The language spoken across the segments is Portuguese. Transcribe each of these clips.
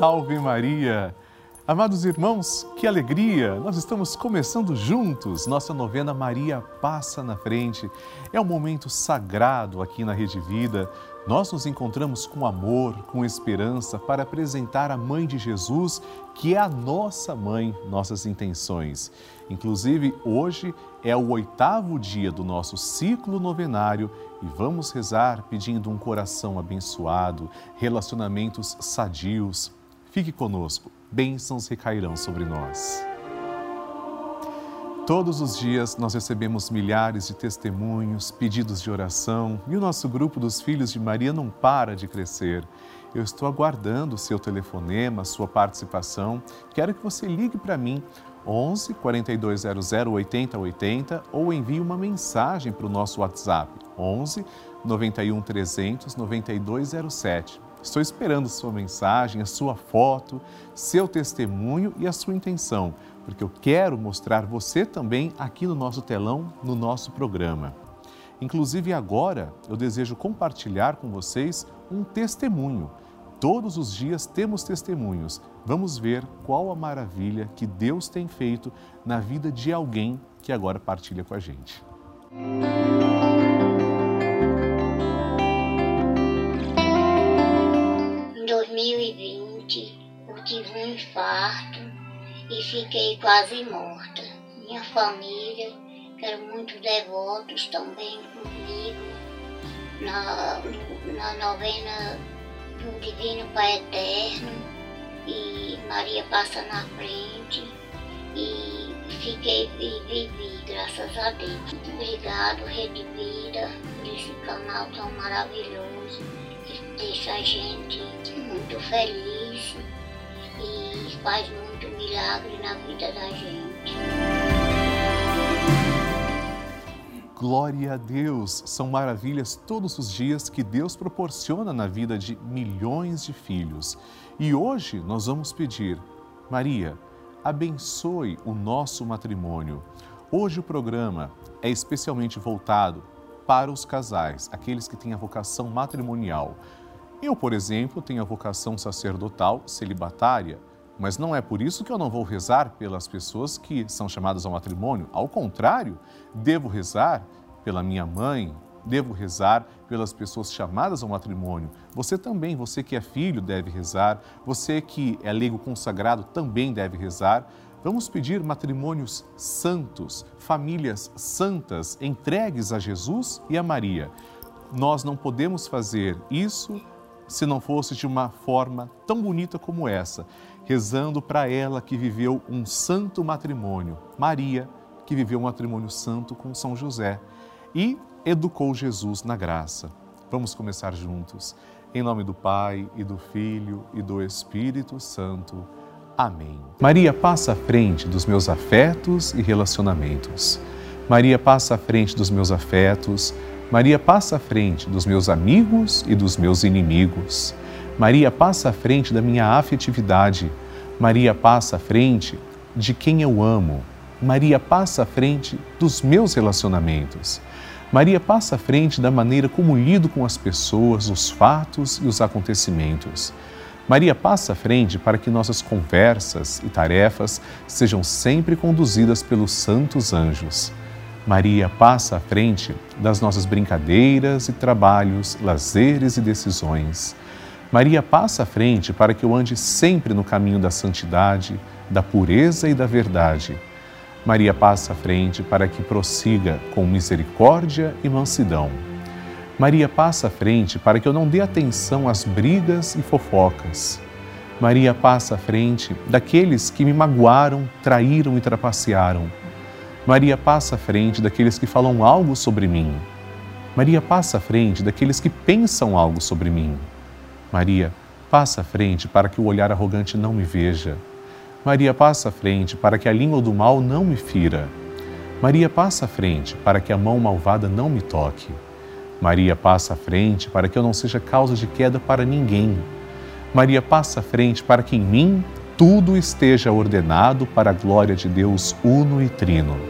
Salve Maria! Amados irmãos, que alegria! Nós estamos começando juntos nossa novena Maria Passa na Frente. É um momento sagrado aqui na Rede Vida. Nós nos encontramos com amor, com esperança para apresentar a Mãe de Jesus, que é a nossa mãe, nossas intenções. Inclusive, hoje é o oitavo dia do nosso ciclo novenário e vamos rezar pedindo um coração abençoado, relacionamentos sadios. Fique conosco, bênçãos recairão sobre nós. Todos os dias nós recebemos milhares de testemunhos, pedidos de oração e o nosso grupo dos Filhos de Maria não para de crescer. Eu estou aguardando o seu telefonema, sua participação. Quero que você ligue para mim 11 4200 8080 ou envie uma mensagem para o nosso WhatsApp 11 91 300 9207. Estou esperando sua mensagem, a sua foto, seu testemunho e a sua intenção, porque eu quero mostrar você também aqui no nosso telão, no nosso programa. Inclusive agora eu desejo compartilhar com vocês um testemunho Todos os dias temos testemunhos. Vamos ver qual a maravilha que Deus tem feito na vida de alguém que agora partilha com a gente. E fiquei quase morta. Minha família, que eram muito devotos também comigo, na, na novena do Divino Pai Eterno e Maria passa na frente e fiquei e vivi, graças a Deus. Obrigado, Rede Vida, por esse canal tão maravilhoso que deixa a gente muito feliz e faz muito milagre na vida da gente. Glória a Deus! São maravilhas todos os dias que Deus proporciona na vida de milhões de filhos. E hoje nós vamos pedir, Maria, abençoe o nosso matrimônio. Hoje o programa é especialmente voltado para os casais, aqueles que têm a vocação matrimonial. Eu, por exemplo, tenho a vocação sacerdotal celibatária, mas não é por isso que eu não vou rezar pelas pessoas que são chamadas ao matrimônio. Ao contrário, devo rezar pela minha mãe, devo rezar pelas pessoas chamadas ao matrimônio. Você também, você que é filho, deve rezar. Você que é leigo consagrado também deve rezar. Vamos pedir matrimônios santos, famílias santas, entregues a Jesus e a Maria. Nós não podemos fazer isso se não fosse de uma forma tão bonita como essa rezando para ela que viveu um santo matrimônio, Maria, que viveu um matrimônio santo com São José e educou Jesus na graça. Vamos começar juntos. Em nome do Pai e do Filho e do Espírito Santo. Amém. Maria passa à frente dos meus afetos e relacionamentos. Maria passa à frente dos meus afetos. Maria passa à frente dos meus amigos e dos meus inimigos. Maria passa à frente da minha afetividade. Maria passa à frente de quem eu amo. Maria passa à frente dos meus relacionamentos. Maria passa à frente da maneira como lido com as pessoas, os fatos e os acontecimentos. Maria passa à frente para que nossas conversas e tarefas sejam sempre conduzidas pelos santos anjos. Maria passa à frente das nossas brincadeiras e trabalhos, lazeres e decisões. Maria passa à frente para que eu ande sempre no caminho da santidade, da pureza e da verdade. Maria passa à frente para que prossiga com misericórdia e mansidão. Maria passa à frente para que eu não dê atenção às brigas e fofocas. Maria passa à frente daqueles que me magoaram, traíram e trapacearam. Maria passa à frente daqueles que falam algo sobre mim. Maria passa à frente daqueles que pensam algo sobre mim. Maria, passa à frente para que o olhar arrogante não me veja. Maria, passa à frente para que a língua do mal não me fira. Maria, passa à frente para que a mão malvada não me toque. Maria, passa à frente para que eu não seja causa de queda para ninguém. Maria, passa à frente para que em mim tudo esteja ordenado para a glória de Deus uno e trino.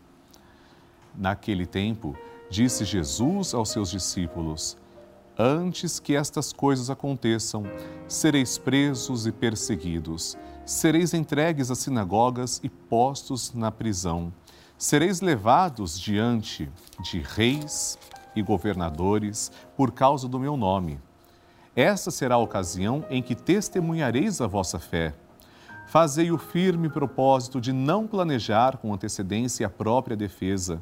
Naquele tempo, disse Jesus aos seus discípulos: Antes que estas coisas aconteçam, sereis presos e perseguidos, sereis entregues às sinagogas e postos na prisão, sereis levados diante de reis e governadores por causa do meu nome. Essa será a ocasião em que testemunhareis a vossa fé. Fazei o firme propósito de não planejar com antecedência a própria defesa,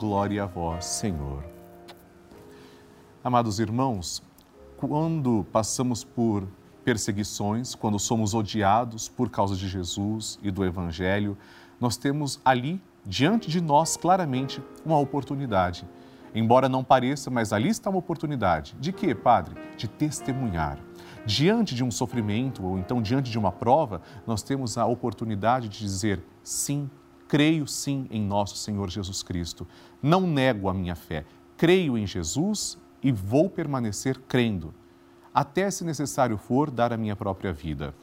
glória a vós, Senhor. Amados irmãos, quando passamos por perseguições, quando somos odiados por causa de Jesus e do Evangelho, nós temos ali, diante de nós, claramente, uma oportunidade Embora não pareça, mas ali está uma oportunidade. De quê, Padre? De testemunhar. Diante de um sofrimento ou então diante de uma prova, nós temos a oportunidade de dizer sim, creio sim em nosso Senhor Jesus Cristo. Não nego a minha fé. Creio em Jesus e vou permanecer crendo, até se necessário for dar a minha própria vida.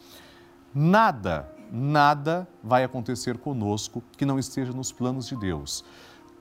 Nada, nada vai acontecer conosco que não esteja nos planos de Deus.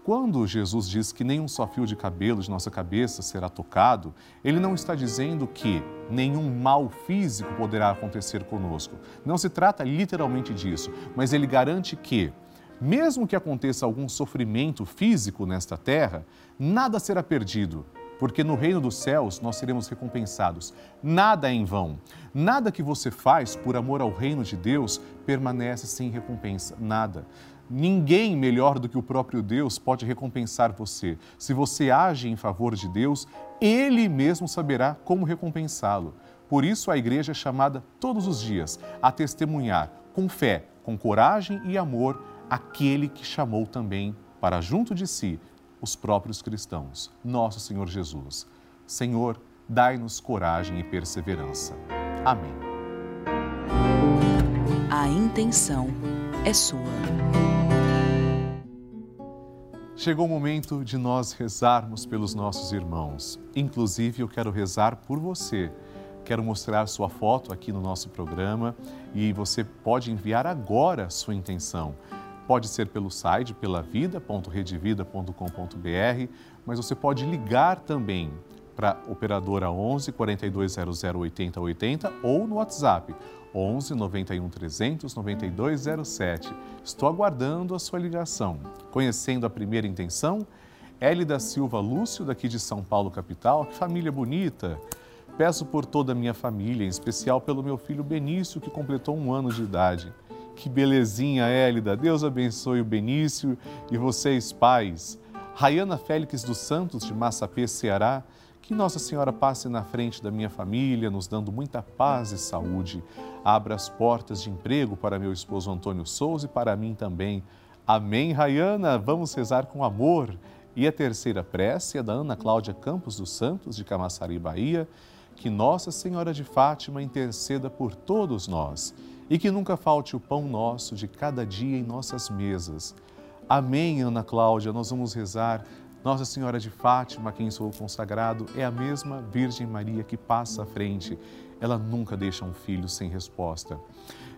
Quando Jesus diz que nenhum só fio de cabelo de nossa cabeça será tocado, ele não está dizendo que nenhum mal físico poderá acontecer conosco. Não se trata literalmente disso, mas ele garante que, mesmo que aconteça algum sofrimento físico nesta terra, nada será perdido, porque no reino dos céus nós seremos recompensados. Nada é em vão. Nada que você faz por amor ao reino de Deus permanece sem recompensa. Nada. Ninguém melhor do que o próprio Deus pode recompensar você. Se você age em favor de Deus, Ele mesmo saberá como recompensá-lo. Por isso, a igreja é chamada todos os dias a testemunhar com fé, com coragem e amor aquele que chamou também para junto de si os próprios cristãos, nosso Senhor Jesus. Senhor, dai-nos coragem e perseverança. Amém. A intenção é sua. Chegou o momento de nós rezarmos pelos nossos irmãos. Inclusive, eu quero rezar por você. Quero mostrar sua foto aqui no nosso programa e você pode enviar agora sua intenção. Pode ser pelo site pelavida.redevida.com.br, mas você pode ligar também para operadora 11 4200 8080 ou no WhatsApp 11 91 300 9207. Estou aguardando a sua ligação. Conhecendo a primeira intenção, L da Silva Lúcio, daqui de São Paulo, capital. Que família bonita! Peço por toda a minha família, em especial pelo meu filho Benício, que completou um ano de idade. Que belezinha, Hélida! Deus abençoe o Benício e vocês, pais. Rayana Félix dos Santos, de Massapê, Ceará Que Nossa Senhora passe na frente da minha família, nos dando muita paz e saúde. Abra as portas de emprego para meu esposo Antônio Souza e para mim também. Amém, Rayana. Vamos rezar com amor. E a terceira prece é da Ana Cláudia Campos dos Santos, de Camaçari, Bahia. Que Nossa Senhora de Fátima interceda por todos nós e que nunca falte o pão nosso de cada dia em nossas mesas. Amém, Ana Cláudia. Nós vamos rezar. Nossa Senhora de Fátima, a quem sou consagrado, é a mesma Virgem Maria que passa à frente. Ela nunca deixa um filho sem resposta.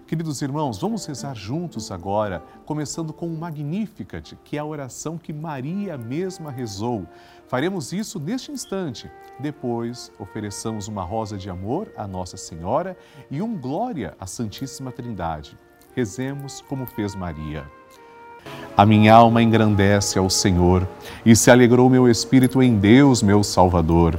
Queridos irmãos, vamos rezar juntos agora, começando com o Magnificat, que é a oração que Maria mesma rezou. Faremos isso neste instante. Depois, ofereçamos uma rosa de amor à Nossa Senhora e um glória à Santíssima Trindade. Rezemos como fez Maria. A minha alma engrandece ao Senhor e se alegrou meu espírito em Deus, meu Salvador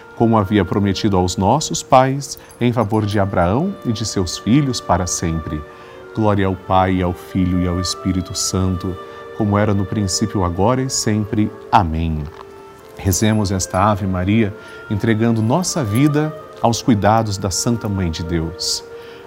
como havia prometido aos nossos pais, em favor de Abraão e de seus filhos para sempre. Glória ao Pai, ao Filho e ao Espírito Santo, como era no princípio, agora e sempre. Amém. Rezemos esta Ave Maria, entregando nossa vida aos cuidados da Santa Mãe de Deus.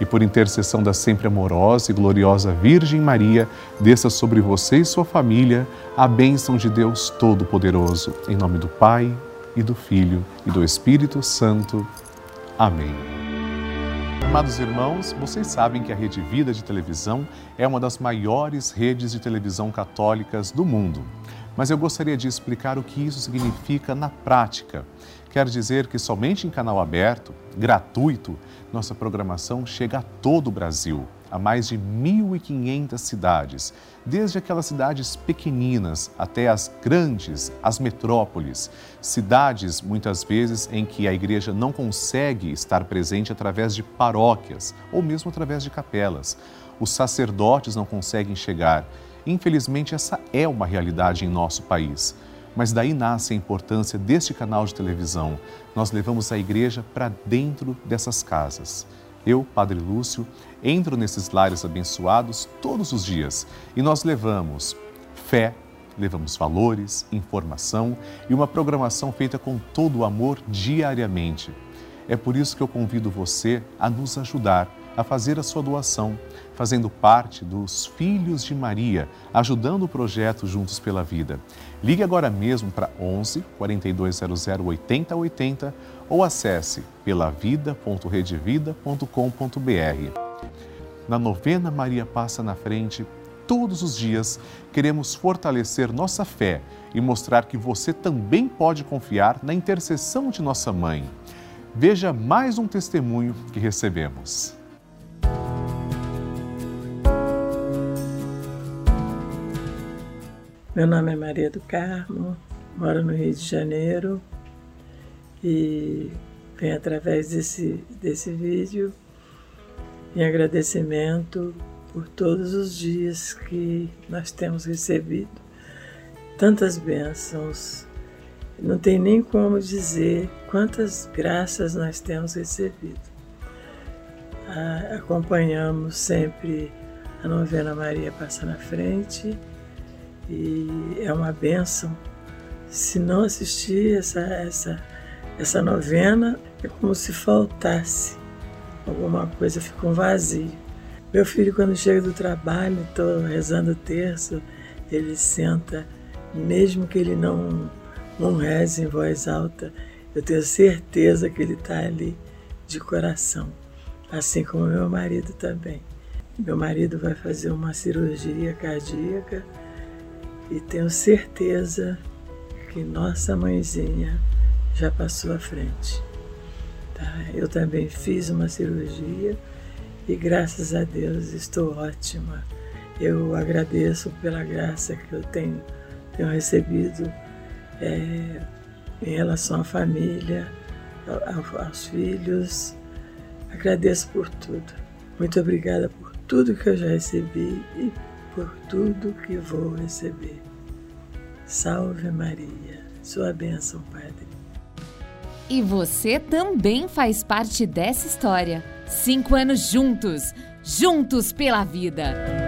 e por intercessão da sempre amorosa e gloriosa Virgem Maria, desça sobre você e sua família a bênção de Deus Todo-Poderoso. Em nome do Pai, e do Filho, e do Espírito Santo. Amém. Amados irmãos, vocês sabem que a Rede Vida de Televisão é uma das maiores redes de televisão católicas do mundo. Mas eu gostaria de explicar o que isso significa na prática. Quer dizer que somente em canal aberto, gratuito, nossa programação chega a todo o Brasil, a mais de 1.500 cidades, desde aquelas cidades pequeninas até as grandes, as metrópoles, cidades muitas vezes em que a igreja não consegue estar presente através de paróquias ou mesmo através de capelas. Os sacerdotes não conseguem chegar. Infelizmente, essa é uma realidade em nosso país. Mas daí nasce a importância deste canal de televisão. Nós levamos a igreja para dentro dessas casas. Eu, Padre Lúcio, entro nesses lares abençoados todos os dias e nós levamos fé, levamos valores, informação e uma programação feita com todo o amor diariamente. É por isso que eu convido você a nos ajudar a fazer a sua doação, fazendo parte dos Filhos de Maria, ajudando o projeto Juntos pela Vida. Ligue agora mesmo para 11 4200 8080 ou acesse pelavida.redevida.com.br. Na novena Maria Passa na Frente, todos os dias, queremos fortalecer nossa fé e mostrar que você também pode confiar na intercessão de nossa mãe. Veja mais um testemunho que recebemos. Meu nome é Maria do Carmo, moro no Rio de Janeiro e venho através desse, desse vídeo em agradecimento por todos os dias que nós temos recebido tantas bênçãos. Não tem nem como dizer quantas graças nós temos recebido. Acompanhamos sempre a novena Maria Passa na Frente e é uma benção. Se não assistir essa, essa, essa novena, é como se faltasse alguma coisa, fica um vazio. Meu filho, quando chega do trabalho, estou rezando o terço, ele senta, mesmo que ele não, não reze em voz alta, eu tenho certeza que ele está ali de coração, assim como meu marido também. Meu marido vai fazer uma cirurgia cardíaca e tenho certeza que nossa mãezinha já passou à frente. Tá? Eu também fiz uma cirurgia e graças a Deus estou ótima. Eu agradeço pela graça que eu tenho, tenho recebido é, em relação à família, aos filhos. Agradeço por tudo. Muito obrigada por tudo que eu já recebi e por tudo que vou receber. Salve Maria, sua bênção, Padre. E você também faz parte dessa história. Cinco anos juntos, juntos pela vida.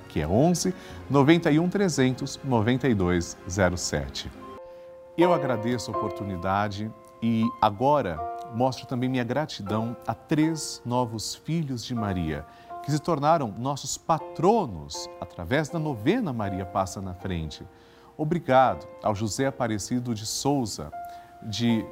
que é 11 91 300 9207. Eu agradeço a oportunidade e agora mostro também minha gratidão a três novos filhos de Maria, que se tornaram nossos patronos através da novena Maria Passa na Frente. Obrigado ao José Aparecido de Souza, de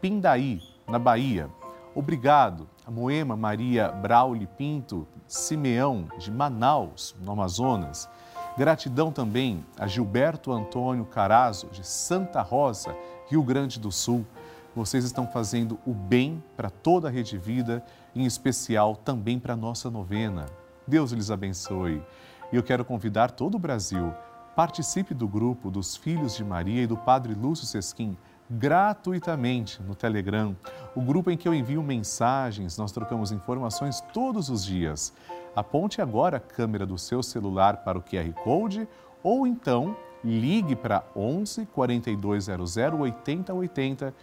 Pindaí, na Bahia. Obrigado a Moema Maria Brauli Pinto Simeão, de Manaus, no Amazonas. Gratidão também a Gilberto Antônio Carazo, de Santa Rosa, Rio Grande do Sul. Vocês estão fazendo o bem para toda a Rede Vida, em especial também para a nossa novena. Deus lhes abençoe. E eu quero convidar todo o Brasil. Participe do grupo dos Filhos de Maria e do Padre Lúcio Sesquim gratuitamente no Telegram, o grupo em que eu envio mensagens, nós trocamos informações todos os dias. Aponte agora a câmera do seu celular para o QR Code ou então ligue para 11 4200 8080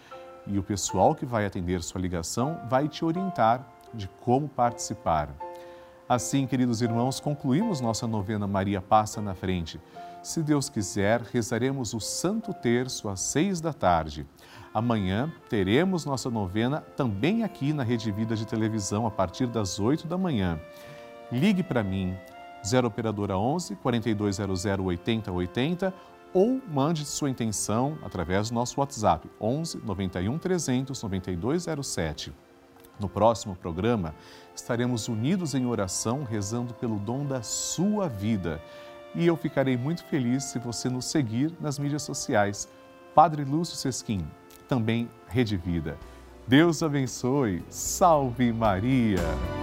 e o pessoal que vai atender sua ligação vai te orientar de como participar. Assim, queridos irmãos, concluímos nossa novena Maria Passa na Frente. Se Deus quiser, rezaremos o Santo Terço às seis da tarde. Amanhã teremos nossa novena também aqui na Rede Vida de Televisão a partir das oito da manhã. Ligue para mim, 0 Operadora 11 4200 8080 ou mande sua intenção através do nosso WhatsApp 11 91 300 9207. No próximo programa, estaremos unidos em oração, rezando pelo dom da sua vida e eu ficarei muito feliz se você nos seguir nas mídias sociais. Padre Lúcio Sesquim, também Rede Vida. Deus abençoe. Salve Maria!